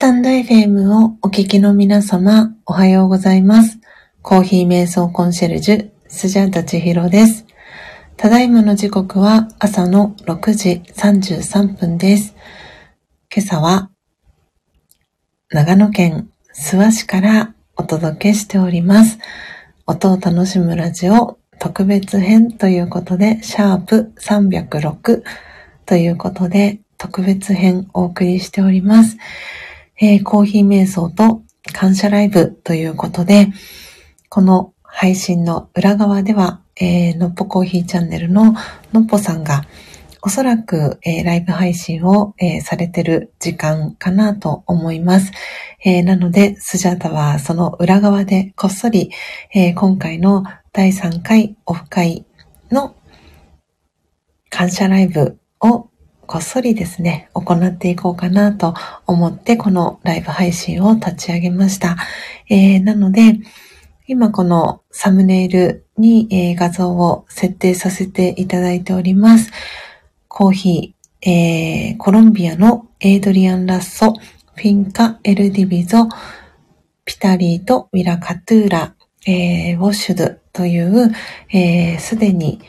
タンド FM をお聞きの皆様、おはようございます。コーヒー瞑想コンシェルジュ、スジャータチヒロです。ただいまの時刻は朝の6時33分です。今朝は長野県諏訪市からお届けしております。音を楽しむラジオ特別編ということで、シャープ306ということで、特別編お送りしております。えー、コーヒー瞑想と感謝ライブということで、この配信の裏側では、えー、のっぽコーヒーチャンネルののっぽさんが、おそらく、えー、ライブ配信を、えー、されてる時間かなと思います。えー、なので、スジャータはその裏側でこっそり、え今回の第3回オフ会の感謝ライブをこっそりですね、行っていこうかなと思って、このライブ配信を立ち上げました。えー、なので、今このサムネイルに、えー、画像を設定させていただいております。コーヒー、えー、コロンビアのエイドリアン・ラッソ、フィンカ・エルディビゾ、ピタリーとウィラ・カトゥーラ、えー、ウォッシュドという、す、え、で、に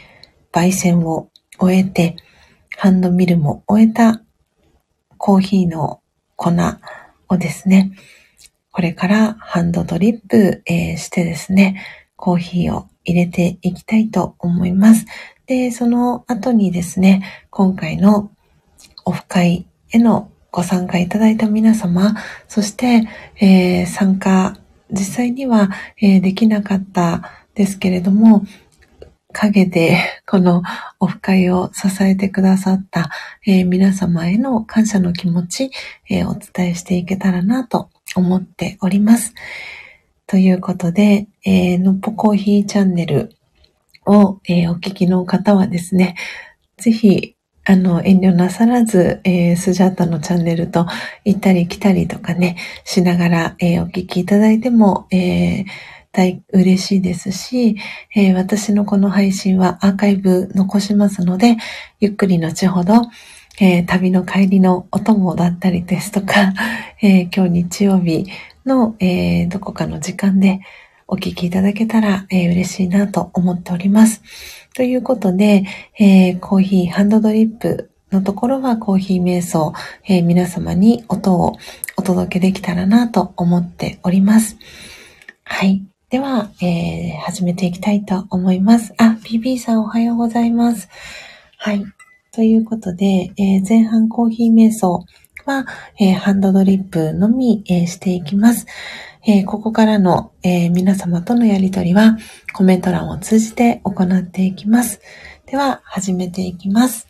焙煎を終えて、ハンドミルも終えたコーヒーの粉をですね、これからハンドドリップ、してですね、コーヒーを入れていきたいと思います。で、その後にですね、今回のオフ会へのご参加いただいた皆様、そして、えー、参加、実際には、えー、できなかったですけれども、陰でこのオフ会を支えてくださった、えー、皆様への感謝の気持ち、えー、お伝えしていけたらなと思っております。ということで、えー、のっぽコーヒーチャンネルを、え、お聞きの方はですね、ぜひ、あの、遠慮なさらず、えー、スジャータのチャンネルと行ったり来たりとかね、しながら、え、お聞きいただいても、えー、大嬉しいですし、えー、私のこの配信はアーカイブ残しますので、ゆっくり後ほど、えー、旅の帰りのお供だったりですとか、えー、今日日曜日の、えどこかの時間でお聞きいただけたら、え嬉しいなと思っております。ということで、えコーヒーハンドドリップのところはコーヒー瞑想、え皆様に音をお届けできたらなと思っております。はい。では、えー、始めていきたいと思います。あ、BB さんおはようございます。はい。ということで、えー、前半コーヒー瞑想は、えー、ハンドドリップのみ、えー、していきます。えここからの、え皆様とのやりとりはコメント欄を通じて行っていきます。では、始めていきます。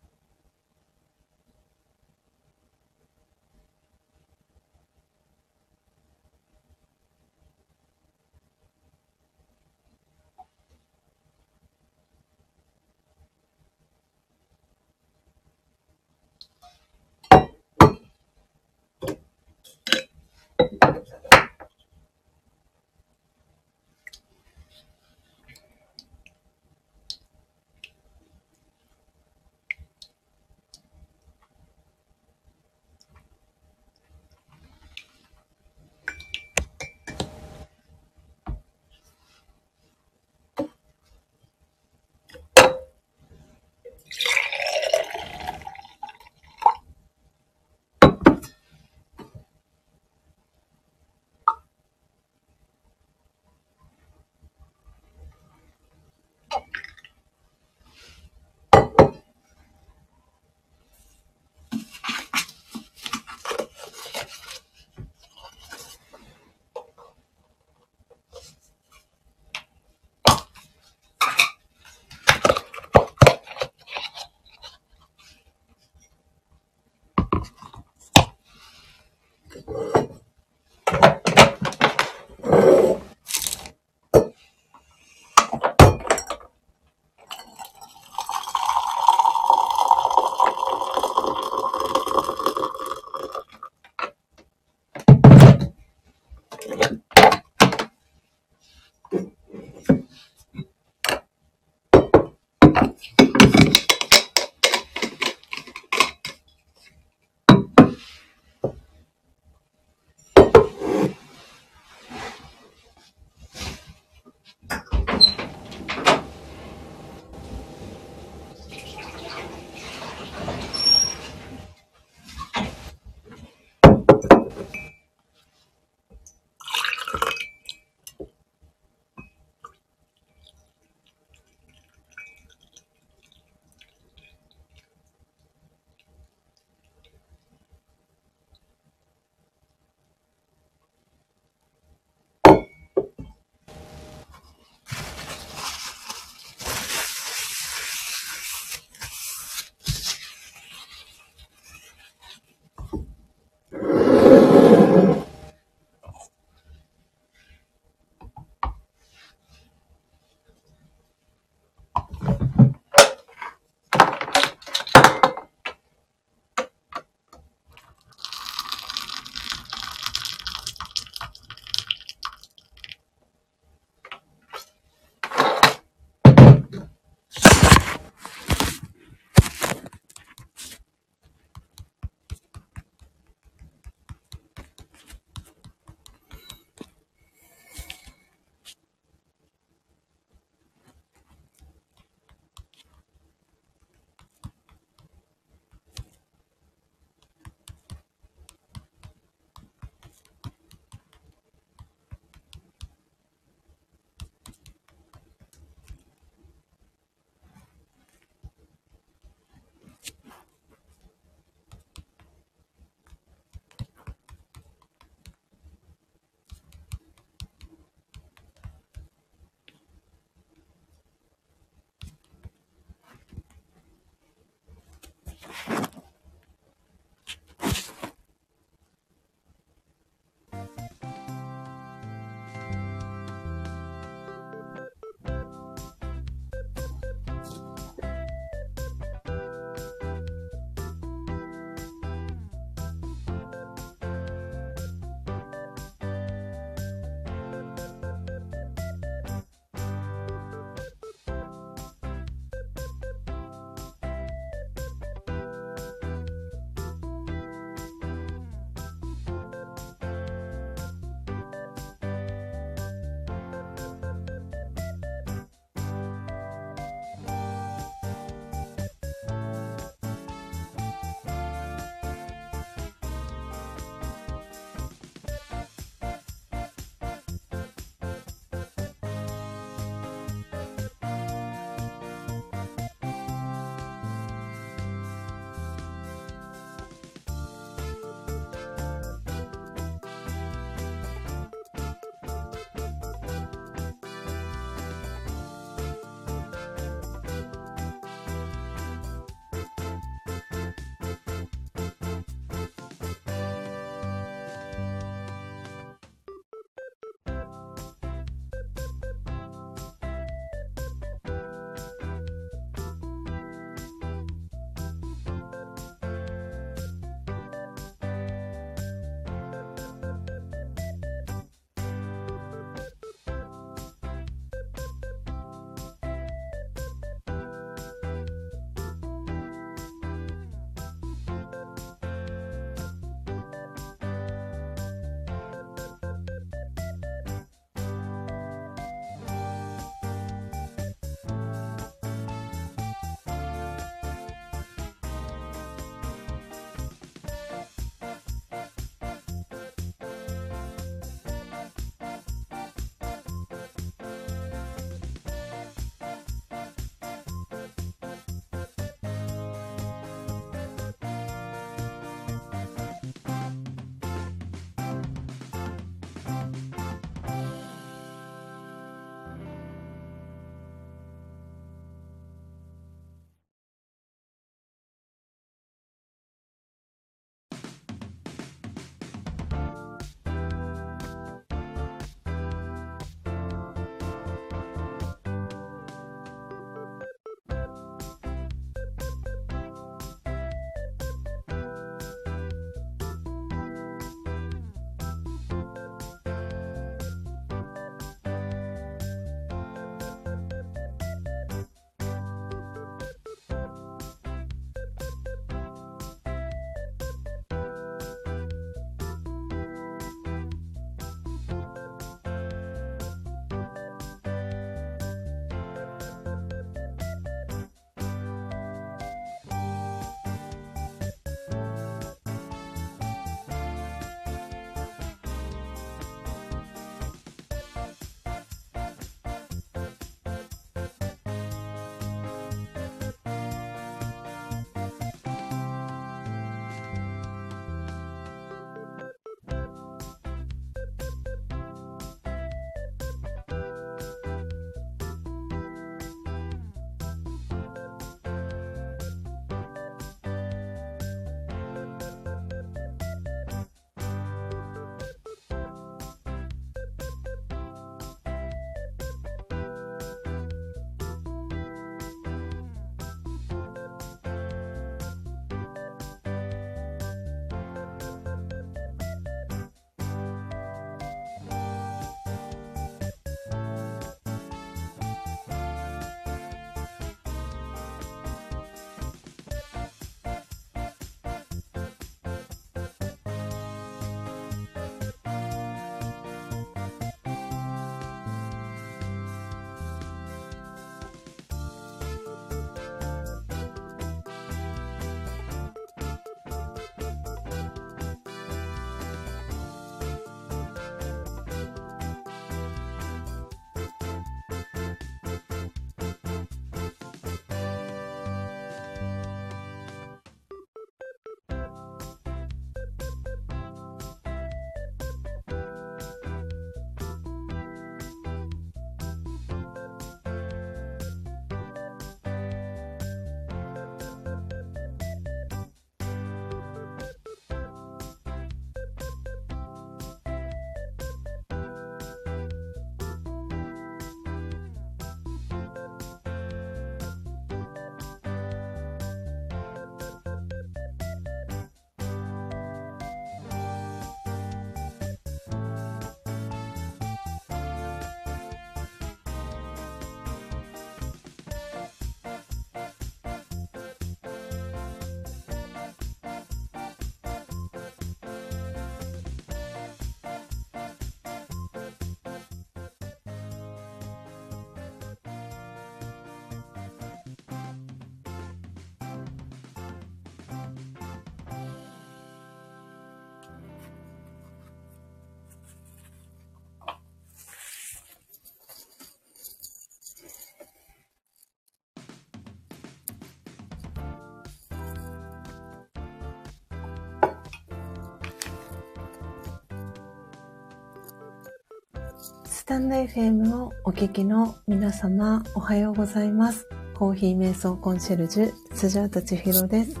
スタンド FM をお聞きの皆様、おはようございます。コーヒー瞑想コンシェルジュ、スジャータチヒロです。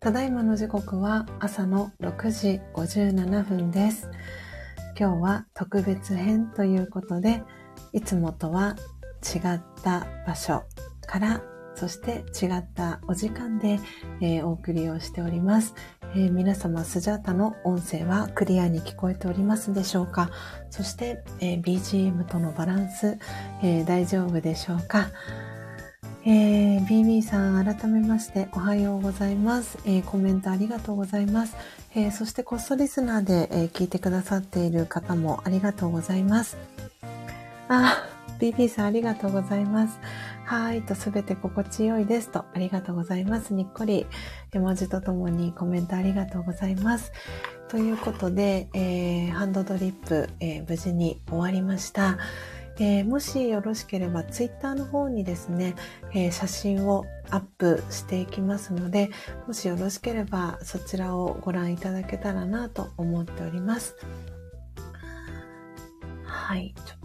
ただいまの時刻は朝の6時57分です。今日は特別編ということで、いつもとは違った場所からそして違ったお時間で、えー、お送りをしております。えー、皆様、スジャータの音声はクリアに聞こえておりますでしょうか？そして、えー、BGM とのバランス、えー、大丈夫でしょうか？えー、BB さん、改めましておはようございます。えー、コメントありがとうございます。えー、そしてコストリスナーで、え聞いてくださっている方もありがとうございます。あ、BB さんありがとうございます。はいとすべて心地よいですとありがとうございます。にっこり絵文字とともにコメントありがとうございます。ということで、えー、ハンドドリップ、えー、無事に終わりました。えー、もしよろしければツイッターの方にですね、えー、写真をアップしていきますので、もしよろしければそちらをご覧いただけたらなと思っております。はい、ちょっ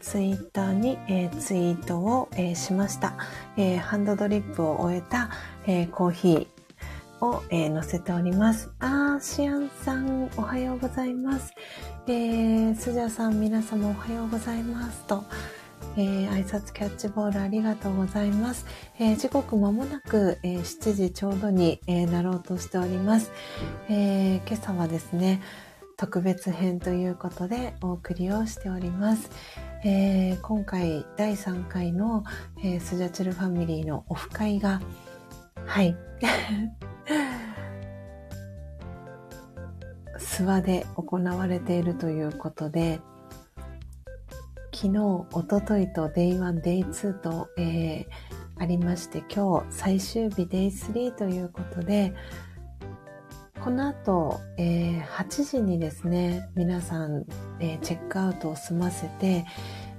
ツイッターに、えー、ツイートを、えー、しました。えー、ハンドドリップを終えた、えー、コーヒーを、えー、載せております。あー、シアンさん、おはようございます。えー、スジャさん、皆様おはようございます。と、えー、挨拶キャッチボールありがとうございます。えー、時刻まもなく、えー、7時ちょうどに、えー、なろうとしております。えー、今朝はですね、特別編ということでお送りをしております。えー、今回第3回の、えー、スジャチルファミリーのオフ会が、はい、諏訪で行われているということで、昨日、おとといと Day1、Day2 と、えー、ありまして、今日最終日 Day3 ということで、この後、えー、8時にですね、皆さん、えー、チェックアウトを済ませて、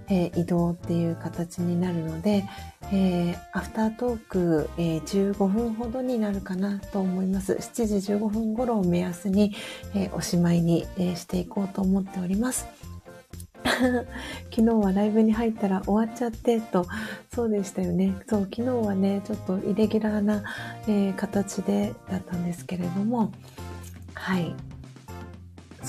えー、移動っていう形になるので、えー、アフタートーク、えー、15分ほどになるかなと思います。7時15分頃を目安に、え、おしまいに、えしていこうと思っております。昨日はライブに入ったら終わっちゃってと、そうでしたよね。そう、昨日はね、ちょっとイレギュラーな、えー、形でだったんですけれども、はい。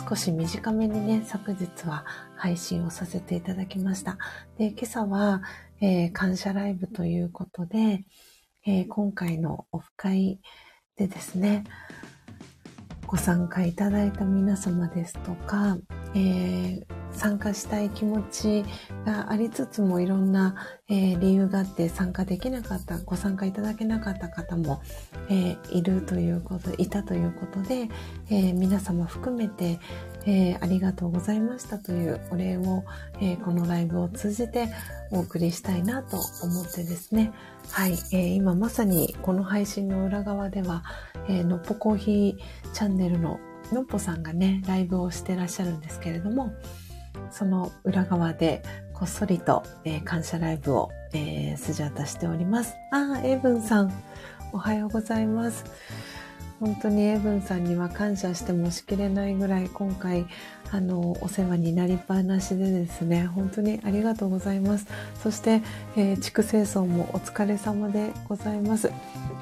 少し短めにね、昨日は配信をさせていただきました。で、今朝は、えー、感謝ライブということで、えー、今回のオフ会でですね、ご参加いただいた皆様ですとか、えー参加したい気持ちがありつつもいろんな、えー、理由があって参加できなかった、ご参加いただけなかった方も、えー、いるということ、いたということで、えー、皆様含めて、えありがとうございましたというお礼を、えこのライブを通じてお送りしたいなと思ってですね。はい、え今まさにこの配信の裏側では、えのっぽコーヒーチャンネルののっぽさんがね、ライブをしてらっしゃるんですけれども、その裏側でこっそりと、えー、感謝ライブを、えー、スジャータしております。ああ、エイブンさん、おはようございます。本当にエイブンさんには感謝してもしきれないぐらい今回あのお世話になりっぱなしでですね本当にありがとうございますそして、えー、地区清掃もお疲れ様でございます、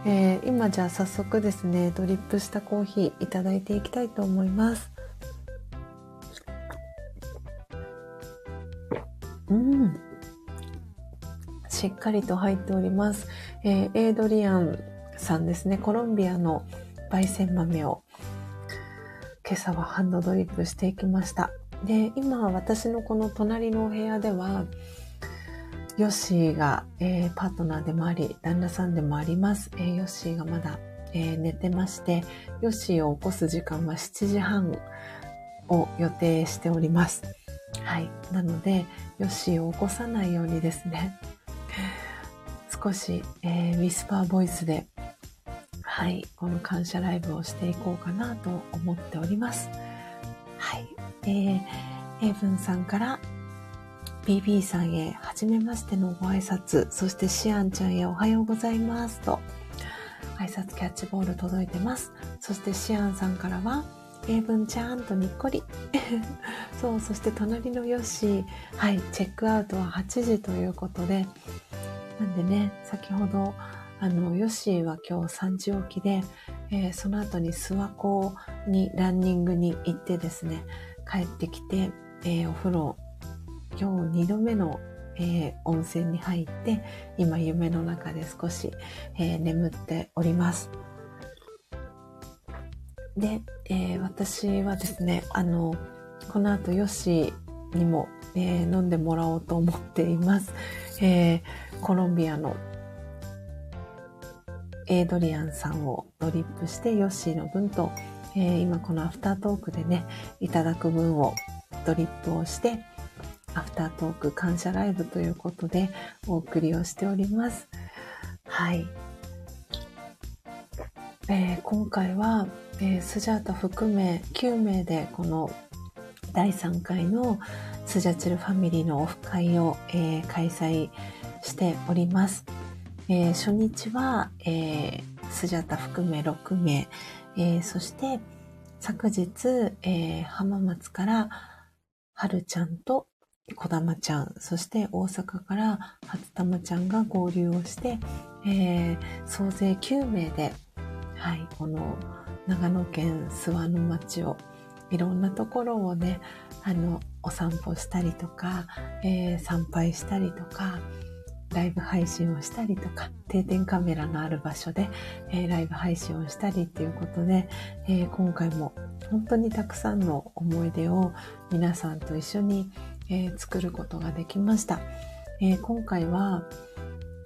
えー、今じゃあ早速ですねドリップしたコーヒーいただいていきたいと思いますうん。しっかりと入っております。えー、エイドリアンさんですね。コロンビアの焙煎豆を今朝はハンドドリップしていきました。で、今私のこの隣のお部屋では、ヨッシーが、えー、パートナーでもあり、旦那さんでもあります。えー、ヨッシーがまだ、えー、寝てまして、ヨッシーを起こす時間は7時半を予定しております。はい。なので、ヨッシーを起こさないようにですね、少し、えー、ウィスパーボイスで、はい、この感謝ライブをしていこうかなと思っております。はい。えー、エイブンさんから BB さんへ、はじめましてのご挨拶、そしてシアンちゃんへおはようございますと、挨拶キャッチボール届いてます。そしてシアンさんからは、英文ちゃんとにっこり。そう、そして隣のヨッシー、はい、チェックアウトは8時ということで、なんでね、先ほど、あの、ヨッシーは今日3時起きで、えー、その後に諏訪湖にランニングに行ってですね、帰ってきて、えー、お風呂、今日2度目の、えー、温泉に入って、今夢の中で少し、え、眠っております。で、えー、私はですね、あの、この後ヨッシーにも、え飲んでもらおうと思っています。えコロンビアのエイドリアンさんをドリップしてヨッシーの分と、えー、今このアフタートークでね、いただく分をドリップをして、アフタートーク感謝ライブということでお送りをしております。はい。えー、今回は、えー、スジャータ含め9名でこの第3回のスジャチルファミリーのオフ会を、えー、開催しております。えー、初日は、えー、スジャータ含め6名、えー、そして昨日、えー、浜松からはるちゃんとこだまちゃん、そして大阪から初玉ちゃんが合流をして、えー、総勢9名で、はい、この長野県諏訪の町をいろんなところをね、あの、お散歩したりとか、えー、参拝したりとか、ライブ配信をしたりとか、定点カメラのある場所で、えー、ライブ配信をしたりっていうことで、えー、今回も本当にたくさんの思い出を皆さんと一緒に、えー、作ることができました。え今回は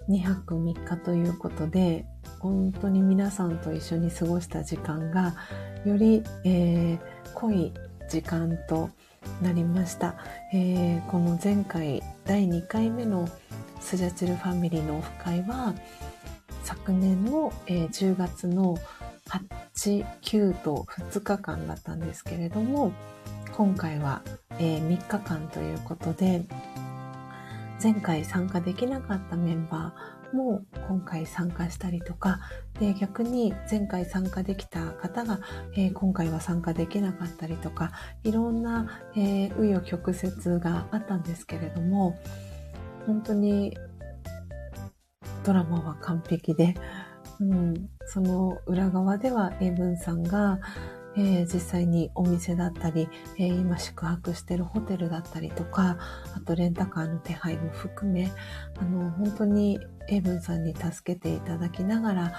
2泊3日ということで、本当に皆さんと一緒に過ごした時間が、より、え濃い時間となりました。えこの前回第2回目のスジャチルファミリーのオフ会は昨年の、えー、10月の8、9と2日間だったんですけれども今回は、えー、3日間ということで前回参加できなかったメンバーも今回参加したりとかで逆に前回参加できた方が、えー、今回は参加できなかったりとかいろんな紆余、えー、曲折があったんですけれども本当にドラマは完璧で、うん、その裏側では英文さんが、えー、実際にお店だったり、えー、今宿泊してるホテルだったりとか、あとレンタカーの手配も含め、あの、本当に英文さんに助けていただきながら、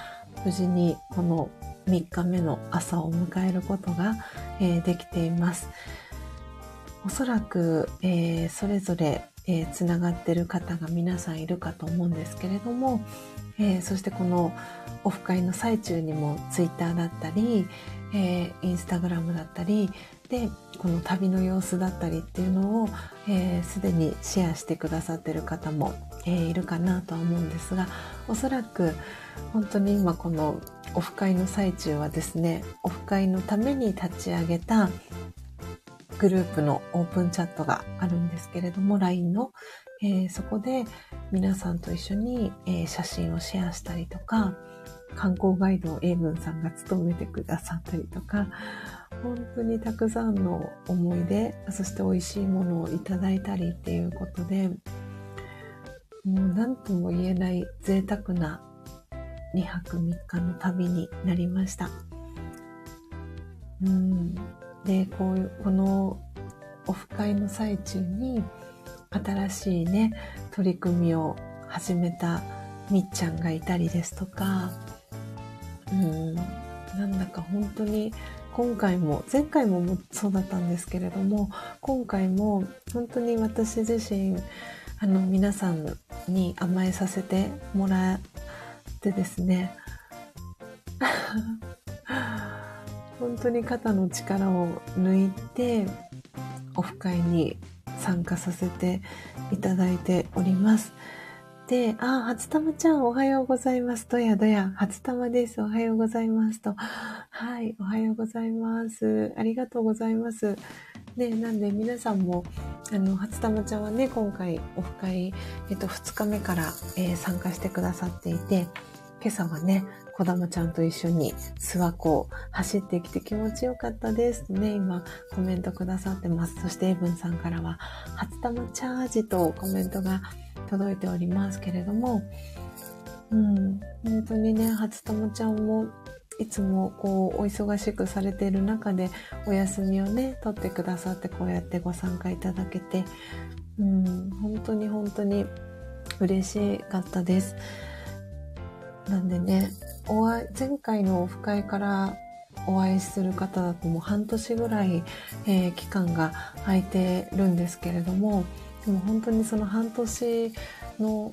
無事にこの3日目の朝を迎えることが、えー、できています。おそらく、えー、それぞれえー、つながってる方が皆さんいるかと思うんですけれども、えー、そしてこのオフ会の最中にもツイッターだったり、えー、インスタグラムだったりでこの旅の様子だったりっていうのをすで、えー、にシェアしてくださってる方も、えー、いるかなとは思うんですがおそらく本当に今このオフ会の最中はですねオフ会のために立ち上げたグループのオープンチャットがあるんですけれども、LINE の、えー、そこで皆さんと一緒に、えー、写真をシェアしたりとか、観光ガイドを英文さんが務めてくださったりとか、本当にたくさんの思い出、そして美味しいものをいただいたりっていうことで、もう何とも言えない贅沢な2泊3日の旅になりました。うんで、こう、このオフ会の最中に新しいね、取り組みを始めたみっちゃんがいたりですとか、うん、なんだか本当に今回も、前回もそうだったんですけれども、今回も本当に私自身、あの皆さんに甘えさせてもらってですね、本当に肩の力を抜いてオフ会に参加させていただいております。あ、初玉ちゃんおはようございます。どやどや、初玉です。おはようございますと。はい、おはようございます。ありがとうございます。ね、なんで皆さんも、あの、初玉ちゃんはね、今回オフ会、えっと、2日目から、えー、参加してくださっていて、今朝はね、こだまちゃんと一緒に諏訪湖を走ってきて気持ちよかったですね、今コメントくださってます。そしてエブンさんからは、初玉チャージとコメントが届いておりますけれども、うん、本当にね、初玉ちゃんもいつもこうお忙しくされている中でお休みをね取ってくださってこうやってご参加いただけてうん本当に本当に嬉しかったです。なんでねお会前回のオフ会からお会いする方だともう半年ぐらい、えー、期間が空いてるんですけれどもでも本当にその半年の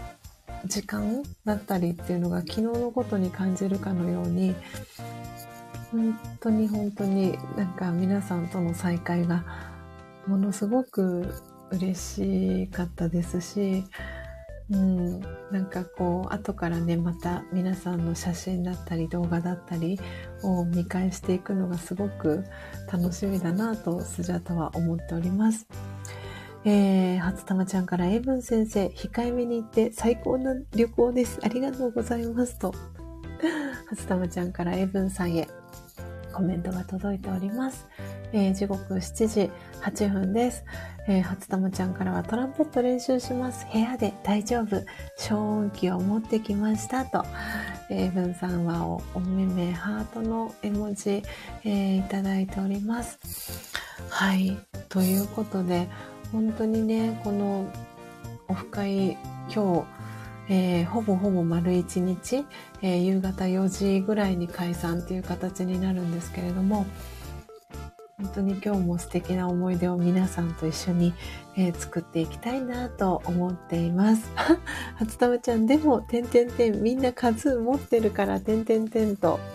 時間だったりっていうのが昨日のことに感じるかのように本当に本当になんか皆さんとの再会がものすごく嬉しかったですし、うん、なんかこう後からねまた皆さんの写真だったり動画だったりを見返していくのがすごく楽しみだなとスジャタは思っております。えー、初玉ちゃんからエブン先生、控えめに行って最高な旅行です。ありがとうございます。と、初玉ちゃんからエブンさんへコメントが届いております。えー、時刻7時8分です。えー、初玉ちゃんからはトランペット練習します。部屋で大丈夫。消音器を持ってきましたと。えー、ブンさんはおお目目ハートの絵文字、えー、いただいております。はい。ということで、本当にね、このオフ会、今日、えー、ほぼほぼ丸一日、えー、夕方4時ぐらいに解散っていう形になるんですけれども、本当に今日も素敵な思い出を皆さんと一緒に、えー、作っていきたいなと思っています。初玉ちゃん、でも、てんてんてん、みんな数持ってるから、てんてんてんと。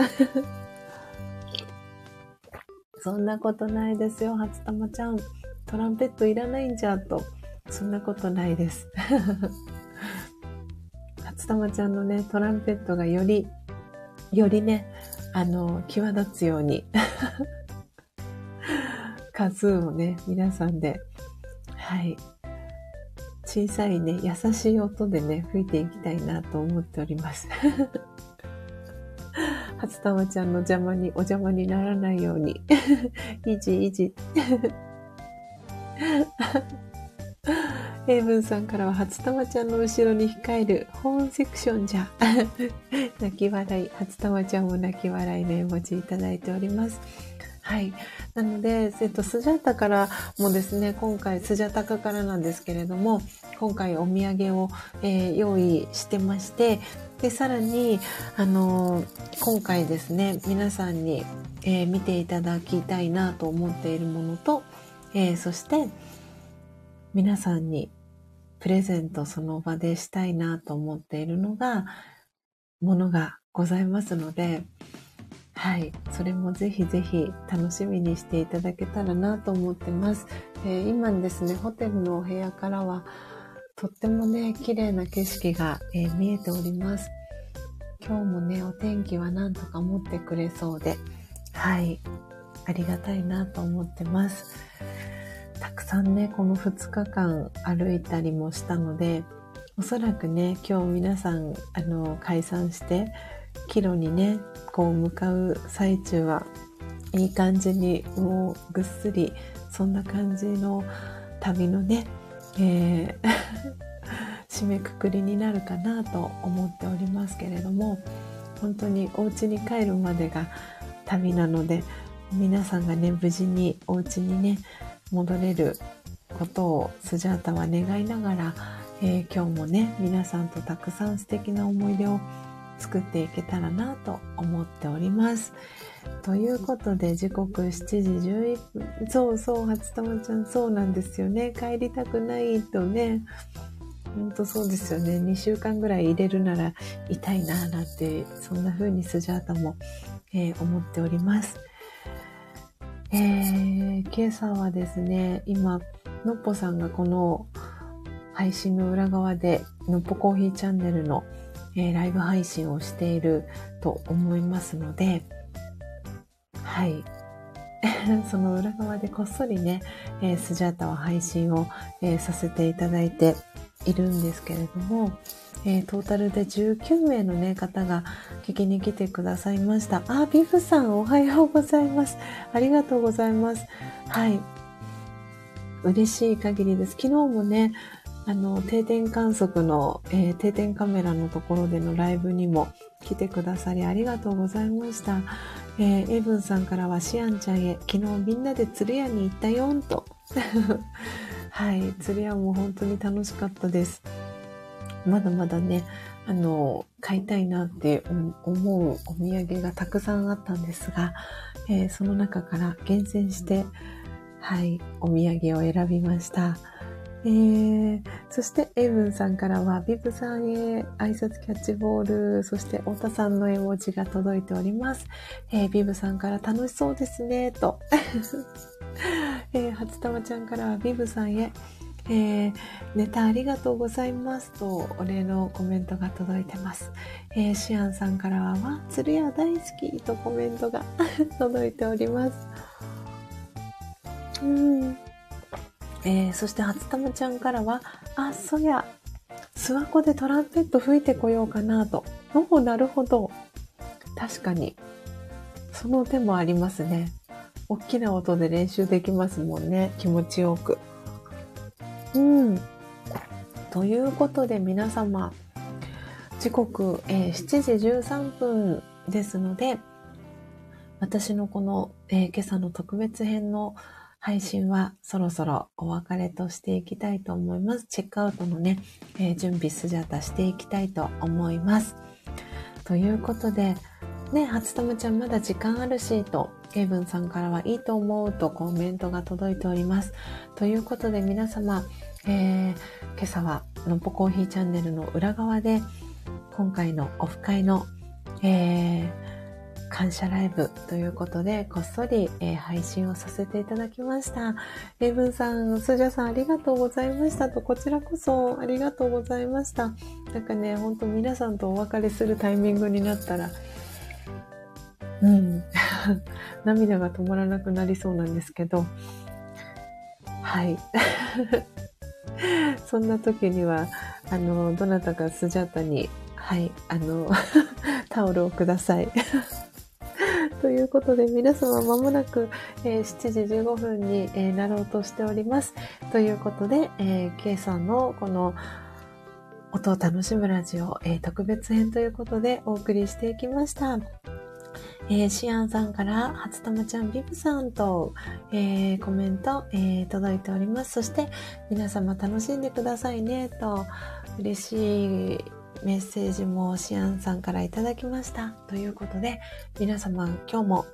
そんなことないですよ、初玉ちゃん。トランペットいらないんじゃと。そんなことないです。初玉ちゃんのね、トランペットがより、よりね、あの、際立つように 数をね、皆さんで、はい、小さいね、優しい音でね、吹いていきたいなと思っております。初玉ちゃんの邪魔に、お邪魔にならないように。いじいじ。英文さんからは、初玉ちゃんの後ろに控えるホーンセクションじゃ。泣き笑い、初玉ちゃんも泣き笑いの絵文字いただいております。はい。なので、えっと、スジャタからもですね、今回、スジャタカからなんですけれども、今回お土産を、えー、用意してまして、で、さらに、あのー、今回ですね、皆さんに、えー、見ていただきたいなと思っているものと、えー、そして皆さんにプレゼントその場でしたいなと思っているのがものがございますので、はい、それもぜひぜひ楽しみにしていただけたらなと思ってます。えー、今ですね、ホテルのお部屋からはとってもね、綺麗な景色が、えー、見えております。今日もね、お天気はなんとか持ってくれそうで、はい、ありがたいなと思ってます。たくさんね、この2日間歩いたりもしたので、おそらくね、今日皆さん、あの、解散して、帰路にね、こう向かう最中は、いい感じに、もうぐっすり、そんな感じの旅のね、えー 締めくくりになるかなと思っておりますけれども、本当にお家に帰るまでが旅なので、皆さんがね、無事にお家にね、戻れることをスジャータは願いながら、えー、今日もね、皆さんとたくさん素敵な思い出を作っていけたらなと思っております。ということで、時刻7時11分。そうそう、初玉ちゃん、そうなんですよね。帰りたくないとね。ほんとそうですよね。2週間ぐらい入れるなら痛いなぁなんて、そんな風にスジャータも、えー、思っております。えー、今朝はですね、今、のっぽさんがこの配信の裏側で、のっぽコーヒーチャンネルの、えー、ライブ配信をしていると思いますので、はい。その裏側でこっそりね、えー、スジャータは配信を、えー、させていただいているんですけれども、えー、トータルで19名のね、方が聞きに来てくださいました。あ、ビフさんおはようございます。ありがとうございます。はい。嬉しい限りです。昨日もね、あの、定点観測の、えー、定点カメラのところでのライブにも来てくださりありがとうございました。えー、エブンさんからはシアンちゃんへ、昨日みんなで釣り屋に行ったよんと。はい、釣り屋も本当に楽しかったです。まだまだね、あの、買いたいなって思うお土産がたくさんあったんですが、えー、その中から厳選して、はい、お土産を選びました。えー、そして、エイブンさんからは、ビブさんへ挨拶キャッチボール、そして、太田さんの絵文字が届いております。えー、ビブさんから楽しそうですね、と。えー、初玉ちゃんからは、ビブさんへ、えー、ネタありがとうございますとお礼のコメントが届いてます。えー、シアンさんからは、わ、鶴屋大好きとコメントが 届いております。うん。えー、そして初玉ちゃんからは、あ、そや、諏訪湖でトランペット吹いてこようかなと。おお、なるほど。確かに。その手もありますね。大きな音で練習できますもんね。気持ちよく。うん。ということで皆様、時刻、えー、7時13分ですので、私のこの、えー、今朝の特別編の配信はそろそろお別れとしていきたいと思います。チェックアウトのね、えー、準備スジャタしていきたいと思います。ということで、ね、初玉ちゃんまだ時間あるし、と、ケイブンさんからはいいと思うとコメントが届いております。ということで皆様、えー、今朝はのっぽコーヒーチャンネルの裏側で、今回のオフ会の、えー、感謝ライブということで、こっそり、えー、配信をさせていただきました。エイブンさん、スジャさんありがとうございましたと、こちらこそありがとうございました。なんかね、ほんと皆さんとお別れするタイミングになったら、うん、涙が止まらなくなりそうなんですけど、はい。そんな時には、あの、どなたかスジャタに、はい、あの、タオルをください。ということで、皆様まもなく、えー、7時15分に、えー、なろうとしております。ということで、えー、K さんのこの音を楽しむラジオ、えー、特別編ということでお送りしていきました。えー、シアンさんから、初玉ちゃんビブさんと、えー、コメント、えー、届いております。そして、皆様楽しんでくださいね、と、嬉しいメッセージもシアンさんからいただきました。ということで、皆様今日も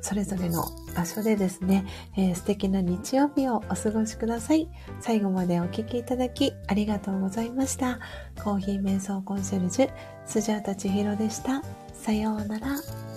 それぞれの場所でですね、えー、素敵な日曜日をお過ごしください。最後までお聴きいただきありがとうございました。コーヒー瞑想コンシェルジュ、スジャータチヒロでした。さようなら。